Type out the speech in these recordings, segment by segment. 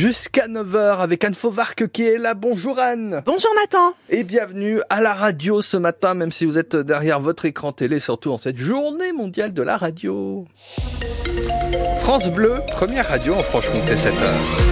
jusqu'à 9h avec Anne Fauvarque qui est là. Bonjour Anne. Bonjour Nathan. Et bienvenue à la radio ce matin, même si vous êtes derrière votre écran télé, surtout en cette journée mondiale de la radio. France Bleu, première radio en Franche-Comté 7h.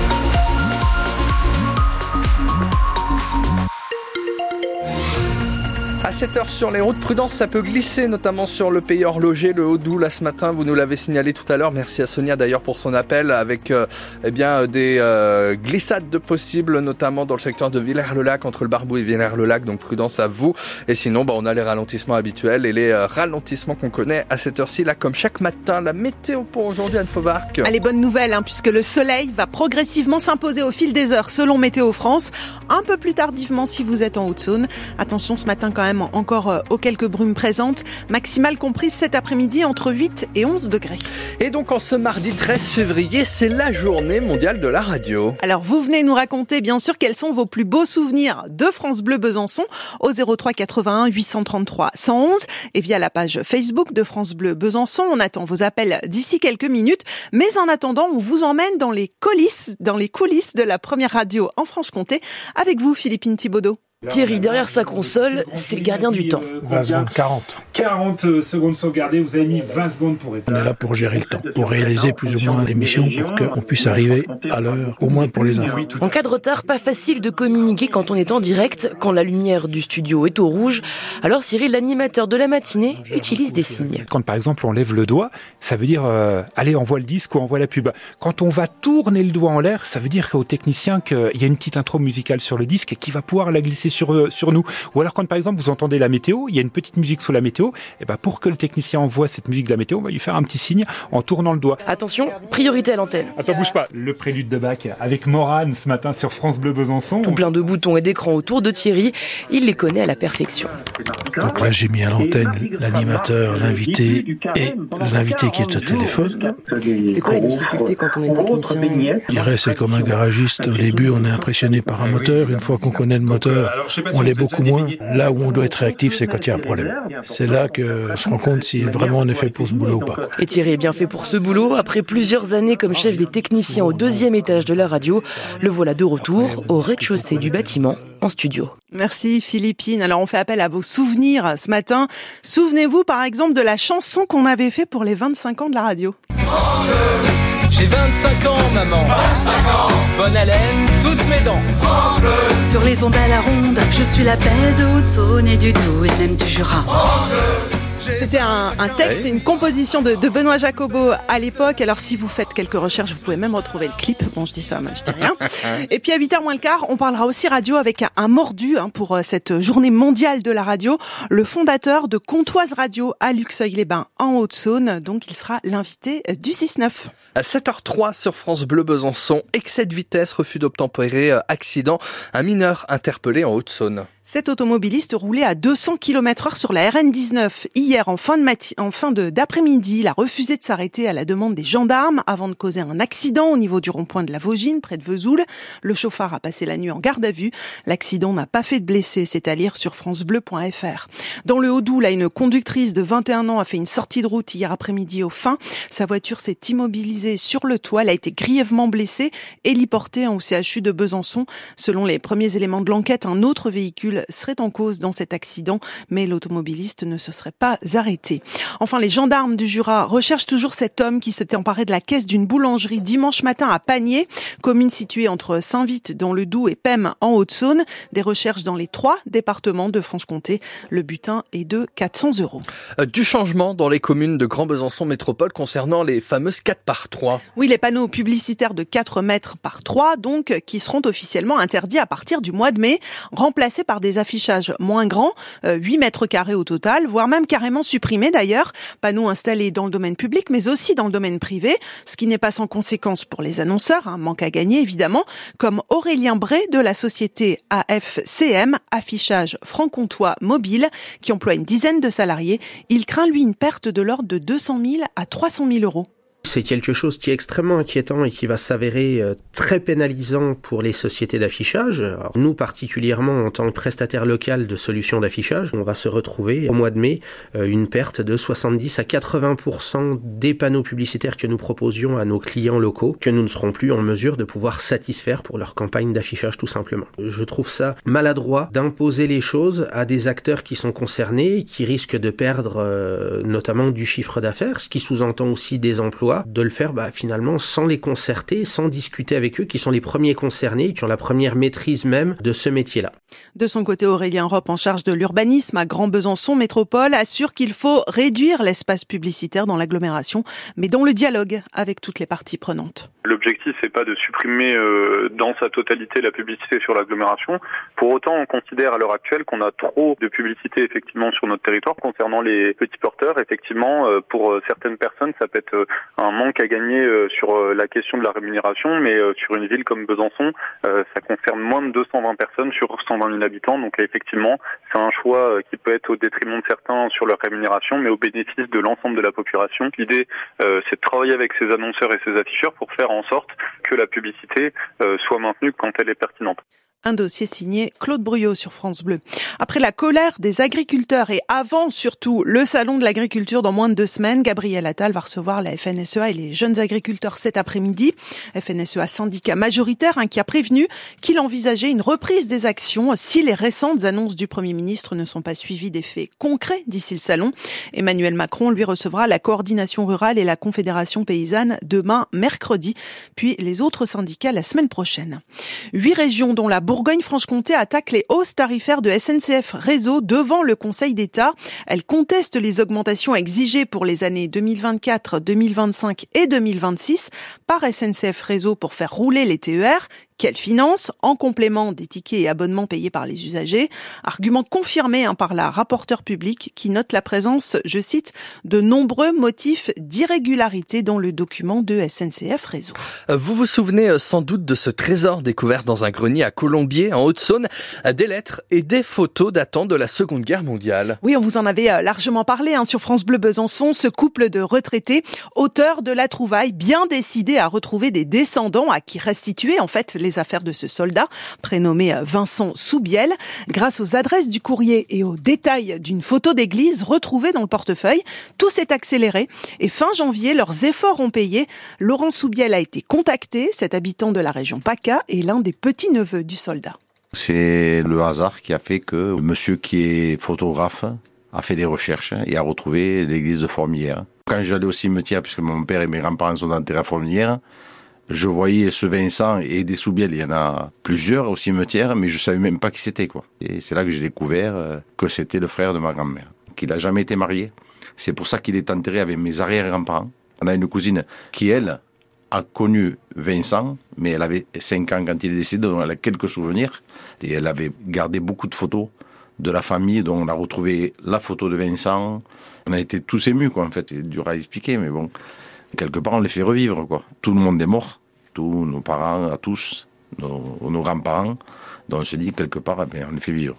À 7 heures sur les routes, prudence, ça peut glisser, notamment sur le pays horloger, le Haut-Doubs, là ce matin. Vous nous l'avez signalé tout à l'heure. Merci à Sonia d'ailleurs pour son appel avec euh, eh bien des euh, glissades de possibles, notamment dans le secteur de Villers-le-Lac, entre le Barbou et Villers-le-Lac. Donc prudence à vous. Et sinon, bah, on a les ralentissements habituels et les euh, ralentissements qu'on connaît à cette heure-ci, là, comme chaque matin. La météo pour aujourd'hui, Anne Fauvarc. Allez, bonne nouvelle, hein, puisque le soleil va progressivement s'imposer au fil des heures, selon Météo France. Un peu plus tardivement si vous êtes en Haute-Saône. Attention ce matin quand même encore euh, aux quelques brumes présentes, maximale comprise cet après-midi entre 8 et 11 degrés. Et donc en ce mardi 13 février, c'est la journée mondiale de la radio. Alors vous venez nous raconter bien sûr quels sont vos plus beaux souvenirs de France Bleu Besançon au 03 81 833 111 et via la page Facebook de France Bleu Besançon. On attend vos appels d'ici quelques minutes, mais en attendant, on vous emmène dans les coulisses, dans les coulisses de la première radio en Franche-Comté avec vous Philippine Thibaudot. Thierry, derrière sa console, c'est le gardien du temps. 20 secondes, 40. 40 secondes sauvegardées, vous avez mis 20 secondes pour On est là pour gérer le temps, pour réaliser plus ou moins l'émission, pour qu'on puisse arriver à l'heure, au moins pour les infos. En cas de retard, pas facile de communiquer quand on est en direct, quand la lumière du studio est au rouge. Alors Cyril, l'animateur de la matinée, utilise des signes. Quand par exemple on lève le doigt, ça veut dire euh, allez, envoie le disque ou envoie la pub. Quand on va tourner le doigt en l'air, ça veut dire au technicien qu'il y a une petite intro musicale sur le disque qui va pouvoir la glisser sur, euh, sur nous. Ou alors quand par exemple vous entendez la météo, il y a une petite musique sous la météo, et ben pour que le technicien envoie cette musique de la météo, on va lui faire un petit signe en tournant le doigt. Attention, priorité à l'antenne. Attends, bouge pas. Le prélude de Bach avec Morane ce matin sur France Bleu Besançon. Tout plein de boutons et d'écrans autour de Thierry, il les connaît à la perfection. Donc là j'ai mis à l'antenne l'animateur, l'invité et l'invité qui est au téléphone. C'est quoi la difficulté quand on est technicien? Je dirais c'est comme un garagiste. Au début on est impressionné par un moteur. Une fois qu'on connaît le moteur, on l'est beaucoup moins. Là où on doit être réactif, c'est quand il y a un problème. C'est là qu'on se rend compte si vraiment on est fait pour ce boulot ou pas. Et Thierry est bien fait pour ce boulot. Après plusieurs années comme chef des techniciens au deuxième étage de la radio, le voilà de retour au rez-de-chaussée du bâtiment en studio. Merci Philippine. Alors on fait appel à vos souvenirs ce matin. Souvenez-vous par exemple de la chanson qu'on avait fait pour les 25 ans de la radio. J'ai 25 ans, maman. 25 ans. Bonne haleine, toutes mes dents. Sur les ondes à la ronde, je suis la belle de Haute-Saône et du Doubs et même du Jura. C'était un, un, texte et une composition de, de Benoît Jacobo à l'époque. Alors si vous faites quelques recherches, vous pouvez même retrouver le clip. Bon, je dis ça, mais je dis rien. et puis à 8h moins le quart, on parlera aussi radio avec un, un mordu hein, pour euh, cette journée mondiale de la radio. Le fondateur de Comtoise Radio à Luxeuil-les-Bains en Haute-Saône. Donc il sera l'invité euh, du 6-9. À 7h03 sur France Bleu Besançon, excès de vitesse, refus d'obtempérer, euh, accident, un mineur interpellé en Haute-Saône. Cet automobiliste roulait à 200 km heure sur la RN19. Hier, en fin d'après-midi, il a refusé de s'arrêter à la demande des gendarmes avant de causer un accident au niveau du rond-point de la Vaugine, près de Vesoul. Le chauffard a passé la nuit en garde à vue. L'accident n'a pas fait de blessés, c'est à lire sur francebleu.fr. Dans le Haut-Doubs, une conductrice de 21 ans a fait une sortie de route hier après-midi au fin. Sa voiture s'est immobilisée sur le toit. Elle a été grièvement blessée, héliportée au CHU de Besançon. Selon les premiers éléments de l'enquête, un autre véhicule serait en cause dans cet accident, mais l'automobiliste ne se serait pas arrêté. Enfin, les gendarmes du Jura recherchent toujours cet homme qui s'était emparé de la caisse d'une boulangerie dimanche matin à Panier, commune située entre Saint-Vite dans le Doubs et Pem en Haute-Saône. Des recherches dans les trois départements de Franche-Comté. Le butin est de 400 euros. Euh, du changement dans les communes de Grand Besançon Métropole concernant les fameuses 4 par 3. Oui, les panneaux publicitaires de 4 mètres par 3, donc, qui seront officiellement interdits à partir du mois de mai, remplacés par des des affichages moins grands, 8 euh, mètres carrés au total, voire même carrément supprimés d'ailleurs, panneaux installés dans le domaine public mais aussi dans le domaine privé, ce qui n'est pas sans conséquence pour les annonceurs, hein, manque à gagner évidemment, comme Aurélien Bray de la société AFCM, affichage franc-comtois mobile, qui emploie une dizaine de salariés. Il craint lui une perte de l'ordre de 200 000 à 300 000 euros. C'est quelque chose qui est extrêmement inquiétant et qui va s'avérer euh, très pénalisant pour les sociétés d'affichage. Nous, particulièrement en tant que prestataire local de solutions d'affichage, on va se retrouver au mois de mai euh, une perte de 70 à 80% des panneaux publicitaires que nous proposions à nos clients locaux, que nous ne serons plus en mesure de pouvoir satisfaire pour leur campagne d'affichage tout simplement. Je trouve ça maladroit d'imposer les choses à des acteurs qui sont concernés, qui risquent de perdre euh, notamment du chiffre d'affaires, ce qui sous-entend aussi des emplois de le faire bah, finalement sans les concerter, sans discuter avec eux, qui sont les premiers concernés, qui ont la première maîtrise même de ce métier-là. De son côté, Aurélien Ropp, en charge de l'urbanisme à Grand Besançon Métropole, assure qu'il faut réduire l'espace publicitaire dans l'agglomération, mais dans le dialogue avec toutes les parties prenantes. L'objectif, c'est pas de supprimer euh, dans sa totalité la publicité sur l'agglomération. Pour autant, on considère à l'heure actuelle qu'on a trop de publicité effectivement sur notre territoire concernant les petits porteurs. Effectivement, euh, pour euh, certaines personnes, ça peut être un manque à gagner sur la question de la rémunération, mais sur une ville comme Besançon, ça concerne moins de 220 personnes sur 120 000 habitants. Donc effectivement, c'est un choix qui peut être au détriment de certains sur leur rémunération, mais au bénéfice de l'ensemble de la population. L'idée, c'est de travailler avec ces annonceurs et ces afficheurs pour faire en sorte que la publicité euh, soit maintenue quand elle est pertinente. Un dossier signé Claude Bruyot sur France Bleu. Après la colère des agriculteurs et avant surtout le salon de l'agriculture dans moins de deux semaines, Gabriel Attal va recevoir la FNSEA et les jeunes agriculteurs cet après-midi. FNSEA syndicat majoritaire hein, qui a prévenu qu'il envisageait une reprise des actions si les récentes annonces du Premier ministre ne sont pas suivies d'effets concrets d'ici le salon. Emmanuel Macron lui recevra la coordination rurale et la confédération paysanne demain mercredi, puis les autres syndicats la semaine prochaine. Huit régions dont la Bourgogne-Franche-Comté attaque les hausses tarifaires de SNCF Réseau devant le Conseil d'État. Elle conteste les augmentations exigées pour les années 2024, 2025 et 2026 par SNCF Réseau pour faire rouler les TER qu'elle finance en complément des tickets et abonnements payés par les usagers. Argument confirmé hein, par la rapporteure publique qui note la présence, je cite, de nombreux motifs d'irrégularité dans le document de SNCF Réseau. Euh, vous vous souvenez euh, sans doute de ce trésor découvert dans un grenier à Colombier, en Haute-Saône, euh, des lettres et des photos datant de la Seconde Guerre mondiale. Oui, on vous en avait largement parlé hein, sur France Bleu Besançon, ce couple de retraités, auteurs de la trouvaille, bien décidé à retrouver des descendants à qui restituer en fait les les affaires de ce soldat, prénommé Vincent Soubiel, grâce aux adresses du courrier et aux détails d'une photo d'église retrouvée dans le portefeuille. Tout s'est accéléré et fin janvier, leurs efforts ont payé. Laurent Soubiel a été contacté, cet habitant de la région PACA est l'un des petits-neveux du soldat. C'est le hasard qui a fait que monsieur qui est photographe a fait des recherches et a retrouvé l'église de Formilière. Quand j'allais au cimetière, puisque mon père et mes grands-parents sont enterrés à Formilière, je voyais ce Vincent et des Soubiel, il y en a plusieurs au cimetière, mais je savais même pas qui c'était, quoi. Et c'est là que j'ai découvert euh, que c'était le frère de ma grand-mère, qu'il a jamais été marié. C'est pour ça qu'il est enterré avec mes arrière-grands-parents. On a une cousine qui, elle, a connu Vincent, mais elle avait 5 ans quand il est décédé, donc elle a quelques souvenirs. Et elle avait gardé beaucoup de photos de la famille, dont on a retrouvé la photo de Vincent. On a été tous émus, quoi, en fait. C'est dur à expliquer, mais bon quelque part, on les fait revivre, quoi. Tout le monde est mort, tous nos parents, à tous, nos, grands-parents. Donc on se dit, quelque part, eh on les fait vivre.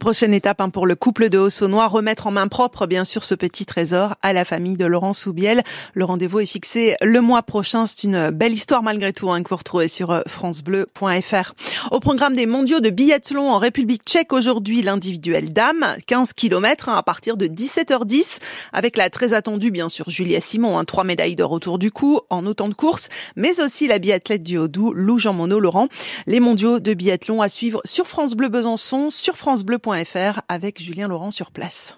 Prochaine étape hein, pour le couple de Haussonois, remettre en main propre bien sûr ce petit trésor à la famille de Laurent Soubiel. Le rendez-vous est fixé le mois prochain. C'est une belle histoire malgré tout hein, que vous retrouvez sur euh, francebleu.fr. Au programme des mondiaux de biathlon en République tchèque aujourd'hui, l'individuel dame, 15 km hein, à partir de 17h10 avec la très attendue bien sûr Julia Simon, hein, trois médailles d'or autour du cou en autant de courses, mais aussi la biathlète du Haut-Doubs, Lou Jean Monod Laurent. Les mondiaux de biathlon à suivre sur France Bleu Besançon, sur avec Julien Laurent sur place.